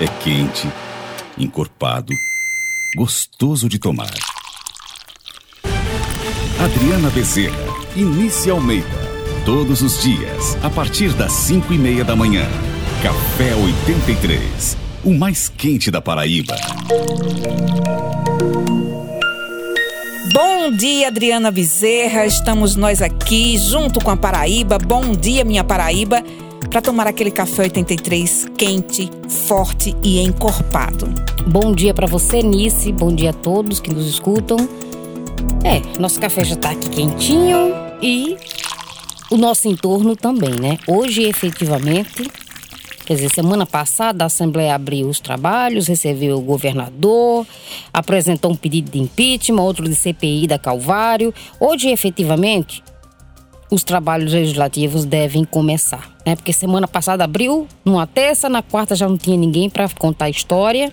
É quente, encorpado, gostoso de tomar. Adriana Bezerra, Início Almeida. Todos os dias, a partir das 5 e meia da manhã. Café 83, o mais quente da Paraíba. Bom dia, Adriana Bezerra. Estamos nós aqui junto com a Paraíba. Bom dia, minha Paraíba, para tomar aquele café 83 quente, forte e encorpado. Bom dia para você, Nice. Bom dia a todos que nos escutam. É, nosso café já tá aqui quentinho e o nosso entorno também, né? Hoje, efetivamente, quer dizer, semana passada a Assembleia abriu os trabalhos, recebeu o governador, apresentou um pedido de impeachment, outro de CPI da Calvário. Hoje, efetivamente, os trabalhos legislativos devem começar, né? Porque semana passada abriu numa terça, na quarta já não tinha ninguém para contar a história.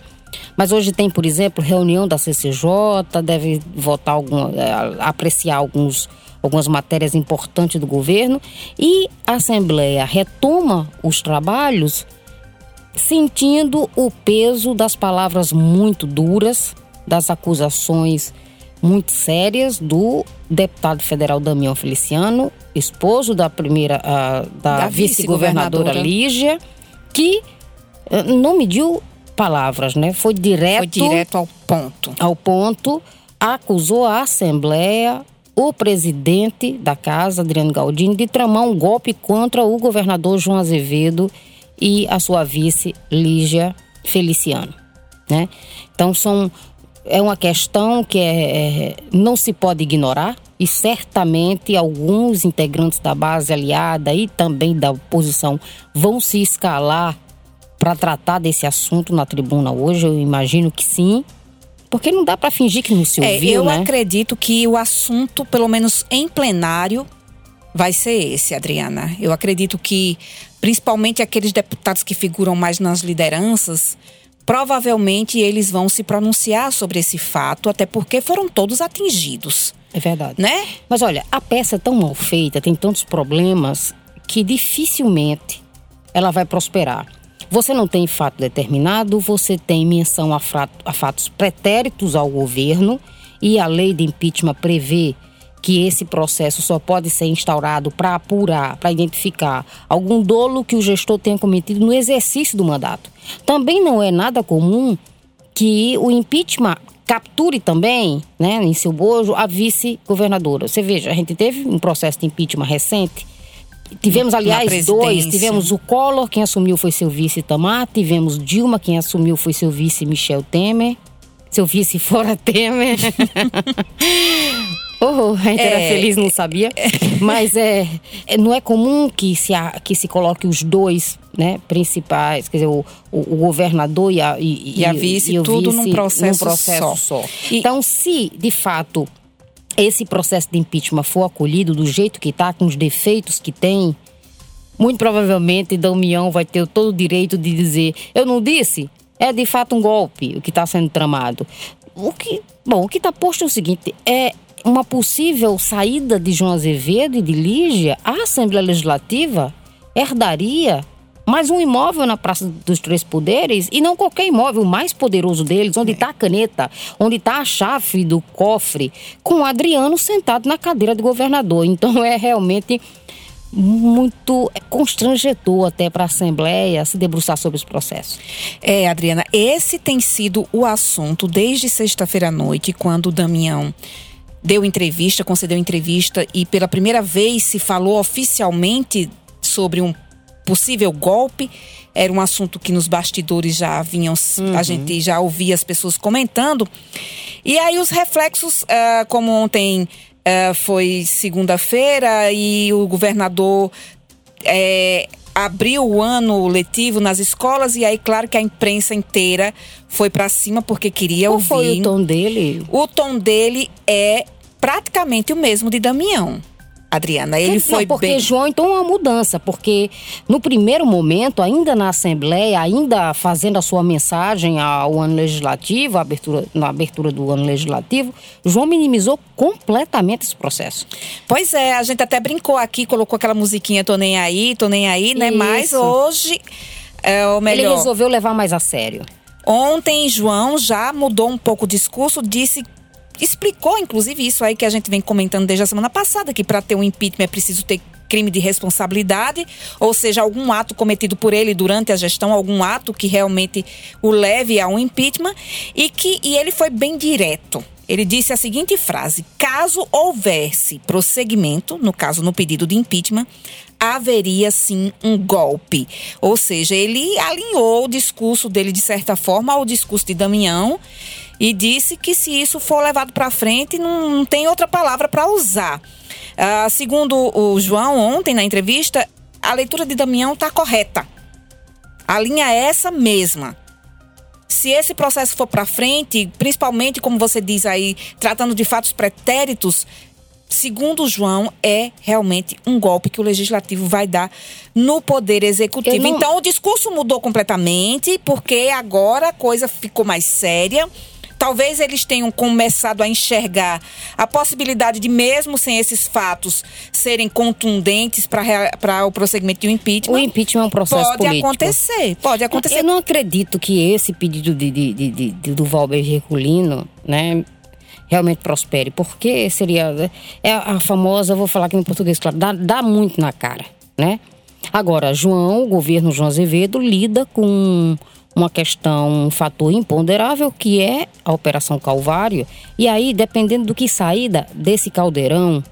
Mas hoje tem, por exemplo, reunião da CCJ, deve votar algum, é, apreciar alguns algumas matérias importantes do governo e a Assembleia retoma os trabalhos sentindo o peso das palavras muito duras, das acusações muito sérias do deputado federal Damião Feliciano, esposo da primeira uh, da, da vice-governadora vice Lígia, que uh, não mediu palavras, né? Foi direto, Foi direto ao ponto. Ao ponto, acusou a Assembleia o presidente da casa, Adriano Galdini, de tramar um golpe contra o governador João Azevedo e a sua vice, Lígia Feliciano. Né? Então, são, é uma questão que é, é, não se pode ignorar e certamente alguns integrantes da base aliada e também da oposição vão se escalar para tratar desse assunto na tribuna hoje. Eu imagino que sim. Porque não dá para fingir que não se é, ouviu, é, eu né? Eu acredito que o assunto, pelo menos em plenário, vai ser esse, Adriana. Eu acredito que, principalmente aqueles deputados que figuram mais nas lideranças, provavelmente eles vão se pronunciar sobre esse fato, até porque foram todos atingidos. É verdade. Né? Mas olha, a peça é tão mal feita, tem tantos problemas, que dificilmente ela vai prosperar. Você não tem fato determinado, você tem menção a, fato, a fatos pretéritos ao governo e a lei de impeachment prevê que esse processo só pode ser instaurado para apurar, para identificar algum dolo que o gestor tenha cometido no exercício do mandato. Também não é nada comum que o impeachment capture também, né, em seu bojo, a vice-governadora. Você veja, a gente teve um processo de impeachment recente Tivemos, aliás, dois. Tivemos o Collor, quem assumiu foi seu vice Tamar. Tivemos Dilma, quem assumiu foi seu vice Michel Temer. Seu vice fora Temer. oh, a gente é, era feliz, não sabia. Mas é, é, não é comum que se, que se coloque os dois né, principais, quer dizer, o, o, o governador e a, e, e a vice, e tudo vice, num processo, num processo só. só. Então, se de fato esse processo de impeachment for acolhido do jeito que está, com os defeitos que tem, muito provavelmente Damião vai ter todo o direito de dizer: eu não disse, é de fato um golpe o que está sendo tramado. O que, bom, o que está posto é o seguinte: é uma possível saída de João Azevedo e de Lígia à Assembleia Legislativa herdaria mais um imóvel na Praça dos Três Poderes e não qualquer imóvel, o mais poderoso deles, onde está a caneta, onde está a chave do cofre, com o Adriano sentado na cadeira de governador. Então é realmente muito constrangedor até para a Assembleia se debruçar sobre os processos. É, Adriana, esse tem sido o assunto desde sexta-feira à noite, quando o Damião deu entrevista, concedeu entrevista e pela primeira vez se falou oficialmente sobre um possível golpe. Era um assunto que nos bastidores já vinham, uhum. a gente já ouvia as pessoas comentando. E aí os reflexos, uh, como ontem uh, foi segunda-feira e o governador é, abriu o ano letivo nas escolas e aí claro que a imprensa inteira foi para cima porque queria Qual ouvir. Qual foi o tom dele? O tom dele é praticamente o mesmo de Damião. Adriana. Ele não, foi porque bem... João então é uma mudança, porque no primeiro momento, ainda na Assembleia, ainda fazendo a sua mensagem ao ano legislativo, abertura, na abertura do ano legislativo, João minimizou completamente esse processo. Pois é, a gente até brincou aqui, colocou aquela musiquinha Tô Nem Aí, Tô Nem Aí, né? Isso. Mas hoje É o melhor. Ele resolveu levar mais a sério. Ontem, João já mudou um pouco o discurso, disse explicou, inclusive, isso aí que a gente vem comentando desde a semana passada, que para ter um impeachment é preciso ter crime de responsabilidade, ou seja, algum ato cometido por ele durante a gestão, algum ato que realmente o leve a um impeachment, e que e ele foi bem direto. Ele disse a seguinte frase: caso houvesse prosseguimento, no caso no pedido de impeachment, haveria sim um golpe. Ou seja, ele alinhou o discurso dele de certa forma ao discurso de Damião e disse que se isso for levado para frente, não, não, tem outra palavra para usar. Uh, segundo o João, ontem na entrevista, a leitura de Damião está correta. A linha é essa mesma. Se esse processo for para frente, principalmente como você diz aí, tratando de fatos pretéritos, segundo o João, é realmente um golpe que o legislativo vai dar no poder executivo. Não... Então o discurso mudou completamente, porque agora a coisa ficou mais séria talvez eles tenham começado a enxergar a possibilidade de, mesmo sem esses fatos, serem contundentes para o prosseguimento do impeachment. O impeachment é um processo pode político. Pode acontecer, pode acontecer. Eu não acredito que esse pedido de, de, de, de do Valber Herculino, né? realmente prospere, porque seria é a famosa, vou falar aqui em português, claro, dá, dá muito na cara, né? Agora, João, o governo João Azevedo lida com uma questão, um fator imponderável que é a Operação Calvário. E aí, dependendo do que saída desse caldeirão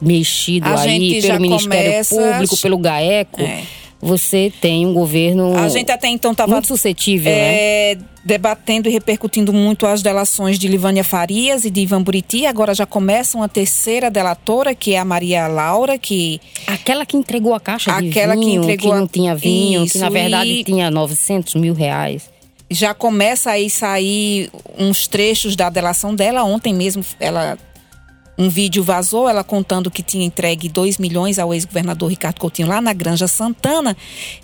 mexido a aí pelo Ministério começa... Público, pelo GAECO. É você tem um governo a gente até então estava muito suscetível, é, né? debatendo e repercutindo muito as delações de Livânia Farias e de Ivan Buriti. Agora já começa uma terceira delatora, que é a Maria Laura, que aquela que entregou a caixa de aquela vinho, que entregou que não tinha vinho, Isso, que na verdade e... tinha 900 mil reais. Já começa aí sair uns trechos da delação dela. Ontem mesmo ela um vídeo vazou, ela contando que tinha entregue 2 milhões ao ex-governador Ricardo Coutinho lá na Granja Santana.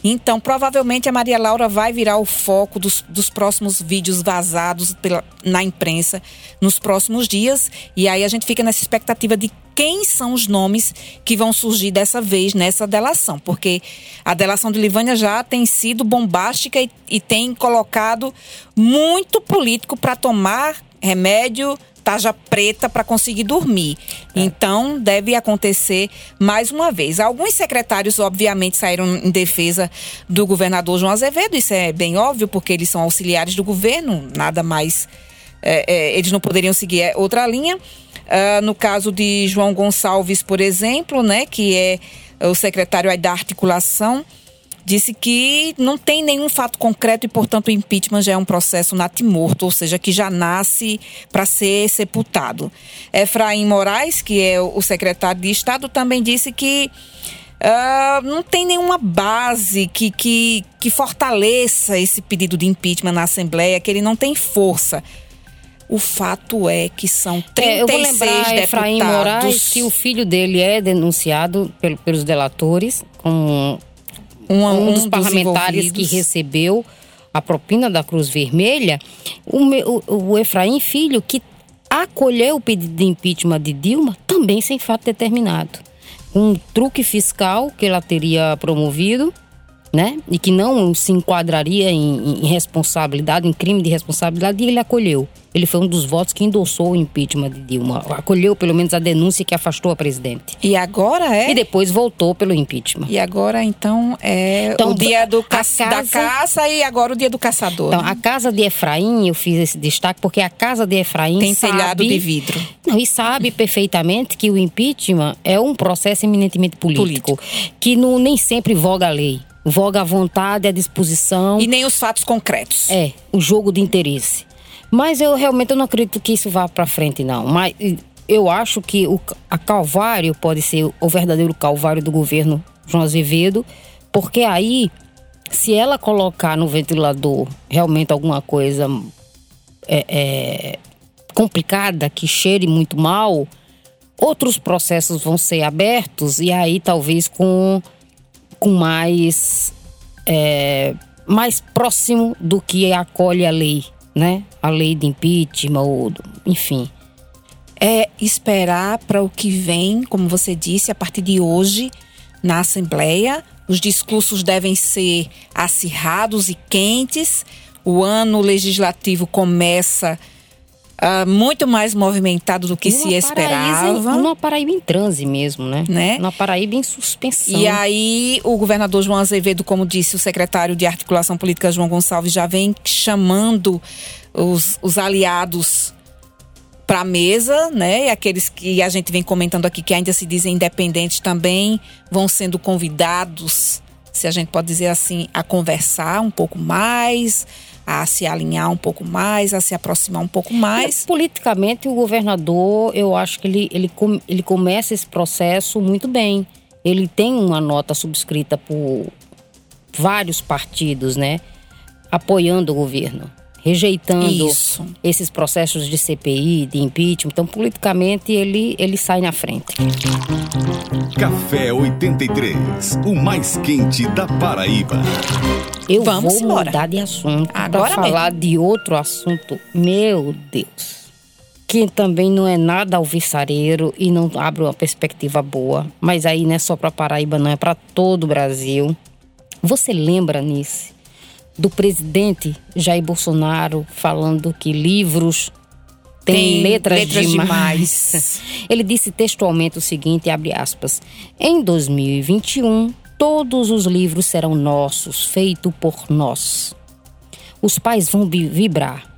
Então, provavelmente a Maria Laura vai virar o foco dos, dos próximos vídeos vazados pela, na imprensa nos próximos dias. E aí a gente fica nessa expectativa de quem são os nomes que vão surgir dessa vez nessa delação, porque a delação de Livânia já tem sido bombástica e, e tem colocado muito político para tomar remédio tarja preta para conseguir dormir. É. Então, deve acontecer mais uma vez. Alguns secretários, obviamente, saíram em defesa do governador João Azevedo, isso é bem óbvio, porque eles são auxiliares do governo, nada mais. É, é, eles não poderiam seguir outra linha. Uh, no caso de João Gonçalves, por exemplo, né, que é o secretário da articulação disse que não tem nenhum fato concreto e, portanto, o impeachment já é um processo natimorto, ou seja, que já nasce para ser sepultado. Efraim Moraes, que é o secretário de Estado, também disse que Uh, não tem nenhuma base que, que, que fortaleça esse pedido de impeachment na Assembleia, que ele não tem força. O fato é que são 36 é, eu vou lembrar, deputados. Efraim Moraes, que o filho dele é denunciado pelo, pelos delatores com um, um dos parlamentares que recebeu a propina da Cruz Vermelha, o, o, o Efraim Filho, que acolheu o pedido de impeachment de Dilma, também sem fato determinado. Um truque fiscal que ela teria promovido né? E que não se enquadraria em, em, responsabilidade, em crime de responsabilidade, e ele acolheu. Ele foi um dos votos que endossou o impeachment de Dilma. Acolheu, pelo menos, a denúncia que afastou a presidente. E agora é? E depois voltou pelo impeachment. E agora, então, é então, o dia do ca casa... da caça e agora o dia do caçador. Então, né? a casa de Efraim, eu fiz esse destaque, porque a casa de Efraim Tem sabe... telhado de vidro. Não, e sabe perfeitamente que o impeachment é um processo eminentemente político, político. que não, nem sempre voga a lei voga a vontade, a disposição. E nem os fatos concretos. É, o jogo de interesse. Mas eu realmente eu não acredito que isso vá para frente, não. Mas eu acho que o a Calvário pode ser o verdadeiro Calvário do governo João Azevedo, porque aí, se ela colocar no ventilador realmente alguma coisa é, é, complicada, que cheire muito mal, outros processos vão ser abertos e aí talvez com mais é, mais próximo do que acolhe a lei, né? A lei de impeachment, ou, enfim. É esperar para o que vem, como você disse, a partir de hoje, na Assembleia. Os discursos devem ser acirrados e quentes. O ano legislativo começa uh, muito mais movimentado do que se esperava. Uma Paraíba em transe mesmo, né? né? Uma Paraíba em suspensão. E aí, o governador João Azevedo, como disse o secretário de Articulação Política João Gonçalves, já vem chamando os, os aliados para a mesa, né? E aqueles que a gente vem comentando aqui que ainda se dizem independentes também vão sendo convidados, se a gente pode dizer assim, a conversar um pouco mais, a se alinhar um pouco mais, a se aproximar um pouco mais. E, politicamente, o governador, eu acho que ele, ele, ele começa esse processo muito bem. Ele tem uma nota subscrita por vários partidos, né? Apoiando o governo rejeitando Isso. esses processos de CPI, de impeachment. Então, politicamente, ele, ele sai na frente. Café 83, o mais quente da Paraíba. Eu Vamos vou embora. mudar de assunto para falar mesmo. de outro assunto. Meu Deus. Que também não é nada alvissareiro e não abre uma perspectiva boa. Mas aí não é só para Paraíba, não, é para todo o Brasil. Você lembra, Nice, do presidente Jair Bolsonaro falando que livros têm letras, letras demais. demais. Ele disse textualmente o seguinte, abre aspas: "Em 2021, todos os livros serão nossos, feitos por nós. Os pais vão vibrar.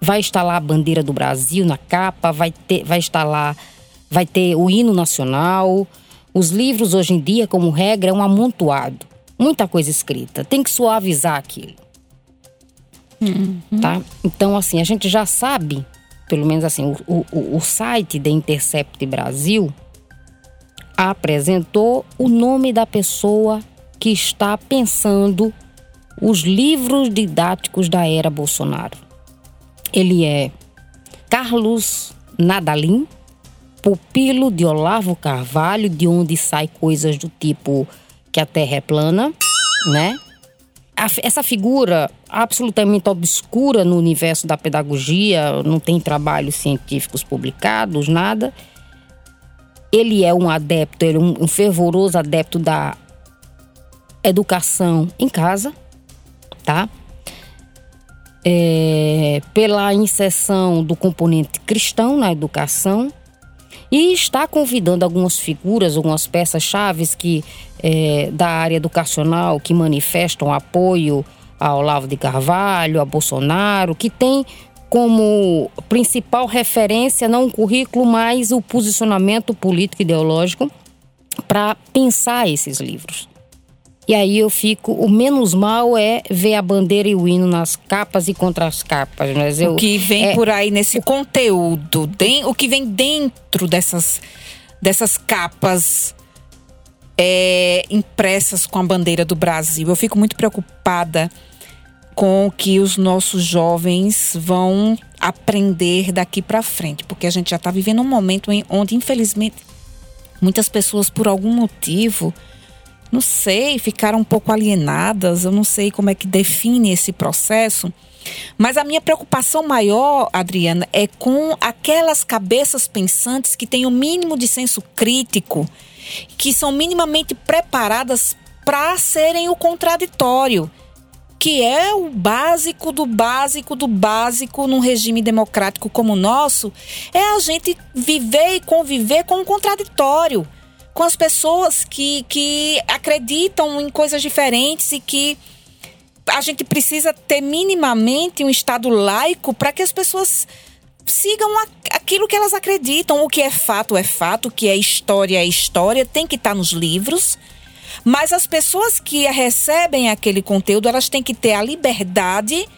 Vai estar lá a bandeira do Brasil na capa, vai ter, vai estar lá, vai ter o hino nacional. Os livros hoje em dia, como regra, é um amontoado muita coisa escrita. Tem que suavizar aquilo. Uhum. Tá? Então, assim, a gente já sabe, pelo menos assim, o, o, o site da Intercept Brasil apresentou o nome da pessoa que está pensando os livros didáticos da era Bolsonaro. Ele é Carlos Nadalim, pupilo de Olavo Carvalho, de onde sai coisas do tipo que a Terra é plana, né? Essa figura absolutamente obscura no universo da pedagogia, não tem trabalhos científicos publicados, nada. Ele é um adepto, ele é um, fervoroso adepto da educação em casa, tá? É, pela inserção do componente cristão na educação e está convidando algumas figuras, algumas peças chaves que é, da área educacional que manifestam apoio ao Olavo de Carvalho, a Bolsonaro, que tem como principal referência não o currículo, mas o posicionamento político ideológico para pensar esses livros. E aí eu fico, o menos mal é ver a bandeira e o hino nas capas e contra as capas. Mas eu, o que vem é, por aí nesse o, conteúdo, de, o que vem dentro dessas, dessas capas é, impressas com a bandeira do Brasil. Eu fico muito preocupada com o que os nossos jovens vão aprender daqui para frente, porque a gente já está vivendo um momento em, onde, infelizmente, muitas pessoas, por algum motivo, não sei, ficaram um pouco alienadas. Eu não sei como é que define esse processo. Mas a minha preocupação maior, Adriana, é com aquelas cabeças pensantes que têm o mínimo de senso crítico que são minimamente preparadas para serem o contraditório, que é o básico do básico do básico num regime democrático como o nosso, é a gente viver e conviver com o contraditório, com as pessoas que, que acreditam em coisas diferentes e que a gente precisa ter minimamente um Estado laico para que as pessoas sigam aquilo que elas acreditam. O que é fato é fato, o que é história é história, tem que estar nos livros. Mas as pessoas que recebem aquele conteúdo, elas têm que ter a liberdade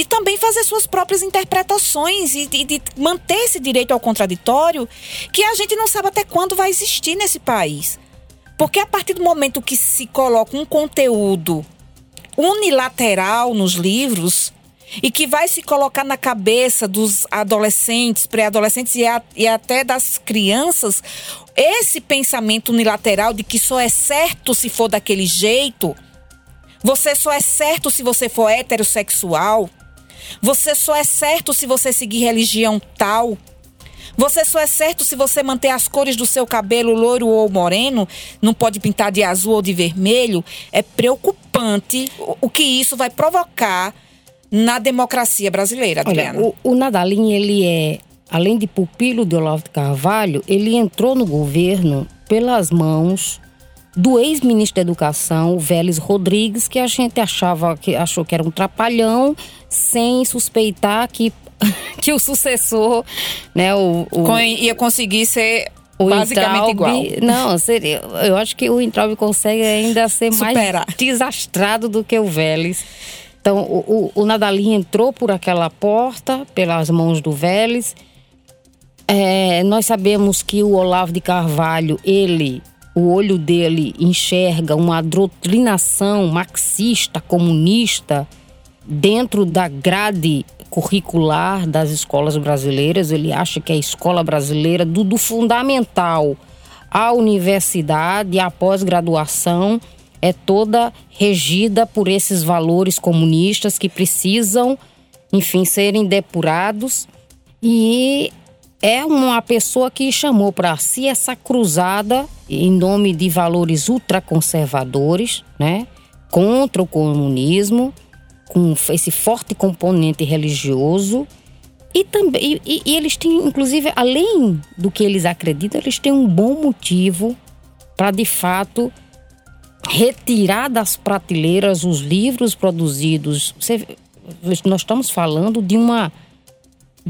de também fazer suas próprias interpretações e de, de manter esse direito ao contraditório, que a gente não sabe até quando vai existir nesse país. Porque a partir do momento que se coloca um conteúdo unilateral nos livros, e que vai se colocar na cabeça dos adolescentes, pré-adolescentes e, e até das crianças esse pensamento unilateral de que só é certo se for daquele jeito, você só é certo se você for heterossexual, você só é certo se você seguir religião tal. Você só é certo se você manter as cores do seu cabelo loiro ou moreno, não pode pintar de azul ou de vermelho. É preocupante o que isso vai provocar na democracia brasileira, Adriana. Olha, o, o Nadalim, ele é, além de pupilo de Olavo de Carvalho, ele entrou no governo pelas mãos do ex-ministro da Educação, Vélez Rodrigues, que a gente achava que achou que era um trapalhão, sem suspeitar que, que o sucessor, né, o, o ia conseguir ser o basicamente Intraub, igual. Não, seria, eu acho que o Intraub consegue ainda ser Superar. mais desastrado do que o Vélez. Então, o, o, o entrou por aquela porta, pelas mãos do Vélez. É, nós sabemos que o Olavo de Carvalho, ele o olho dele enxerga uma doutrinação marxista, comunista, dentro da grade curricular das escolas brasileiras. Ele acha que a escola brasileira, do, do fundamental à universidade à pós-graduação, é toda regida por esses valores comunistas que precisam, enfim, serem depurados. E é uma pessoa que chamou para si essa cruzada em nome de valores ultraconservadores, né? Contra o comunismo, com esse forte componente religioso. E também e, e eles têm, inclusive, além do que eles acreditam, eles têm um bom motivo para de fato retirar das prateleiras os livros produzidos. Você, nós estamos falando de uma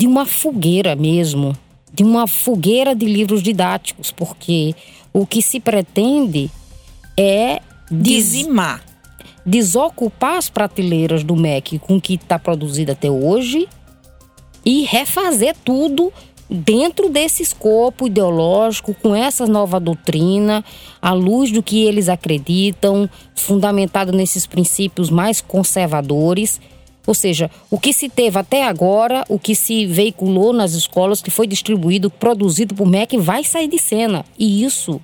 de uma fogueira mesmo, de uma fogueira de livros didáticos, porque o que se pretende é dizimar, desocupar as prateleiras do MEC com o que está produzido até hoje e refazer tudo dentro desse escopo ideológico, com essa nova doutrina, à luz do que eles acreditam, fundamentado nesses princípios mais conservadores ou seja, o que se teve até agora, o que se veiculou nas escolas, que foi distribuído, produzido por MEC, vai sair de cena. E isso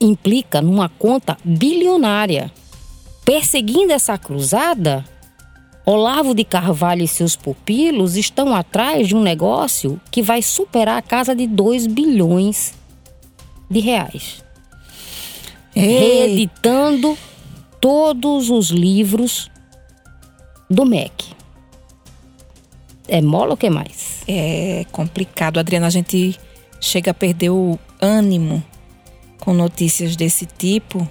implica numa conta bilionária. Perseguindo essa cruzada, Olavo de Carvalho e seus pupilos estão atrás de um negócio que vai superar a casa de 2 bilhões de reais. Ei. Reeditando todos os livros do MEC. É mola ou que mais? É complicado, Adriana. A gente chega a perder o ânimo com notícias desse tipo.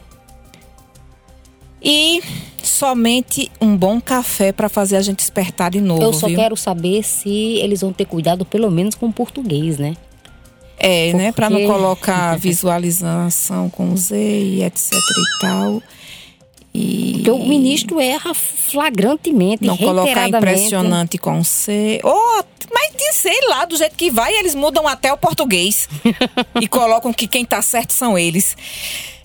E somente um bom café para fazer a gente despertar de novo. Eu só viu? quero saber se eles vão ter cuidado, pelo menos com o português, né? É, Porque... né? Para não colocar visualização com Z e etc e tal. E... Porque o ministro erra flagrantemente, Não colocar impressionante com C. Oh, mas sei lá, do jeito que vai, eles mudam até o português. e colocam que quem tá certo são eles.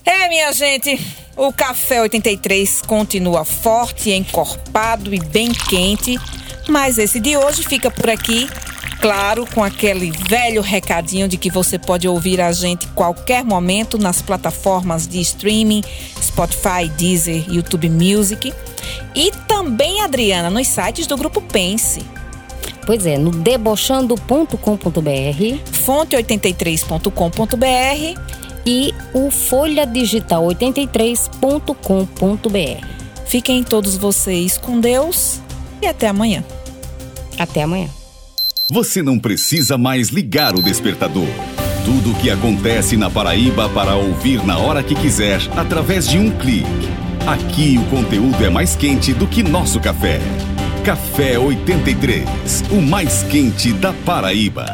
É, minha gente, o Café 83 continua forte, encorpado e bem quente. Mas esse de hoje fica por aqui claro, com aquele velho recadinho de que você pode ouvir a gente qualquer momento nas plataformas de streaming, Spotify, Deezer, YouTube Music. E também, Adriana, nos sites do Grupo Pense. Pois é, no debochando.com.br, fonte83.com.br e o folhadigital83.com.br. Fiquem todos vocês com Deus e até amanhã. Até amanhã. Você não precisa mais ligar o despertador. Tudo o que acontece na Paraíba para ouvir na hora que quiser, através de um clique. Aqui o conteúdo é mais quente do que nosso café. Café 83, o mais quente da Paraíba.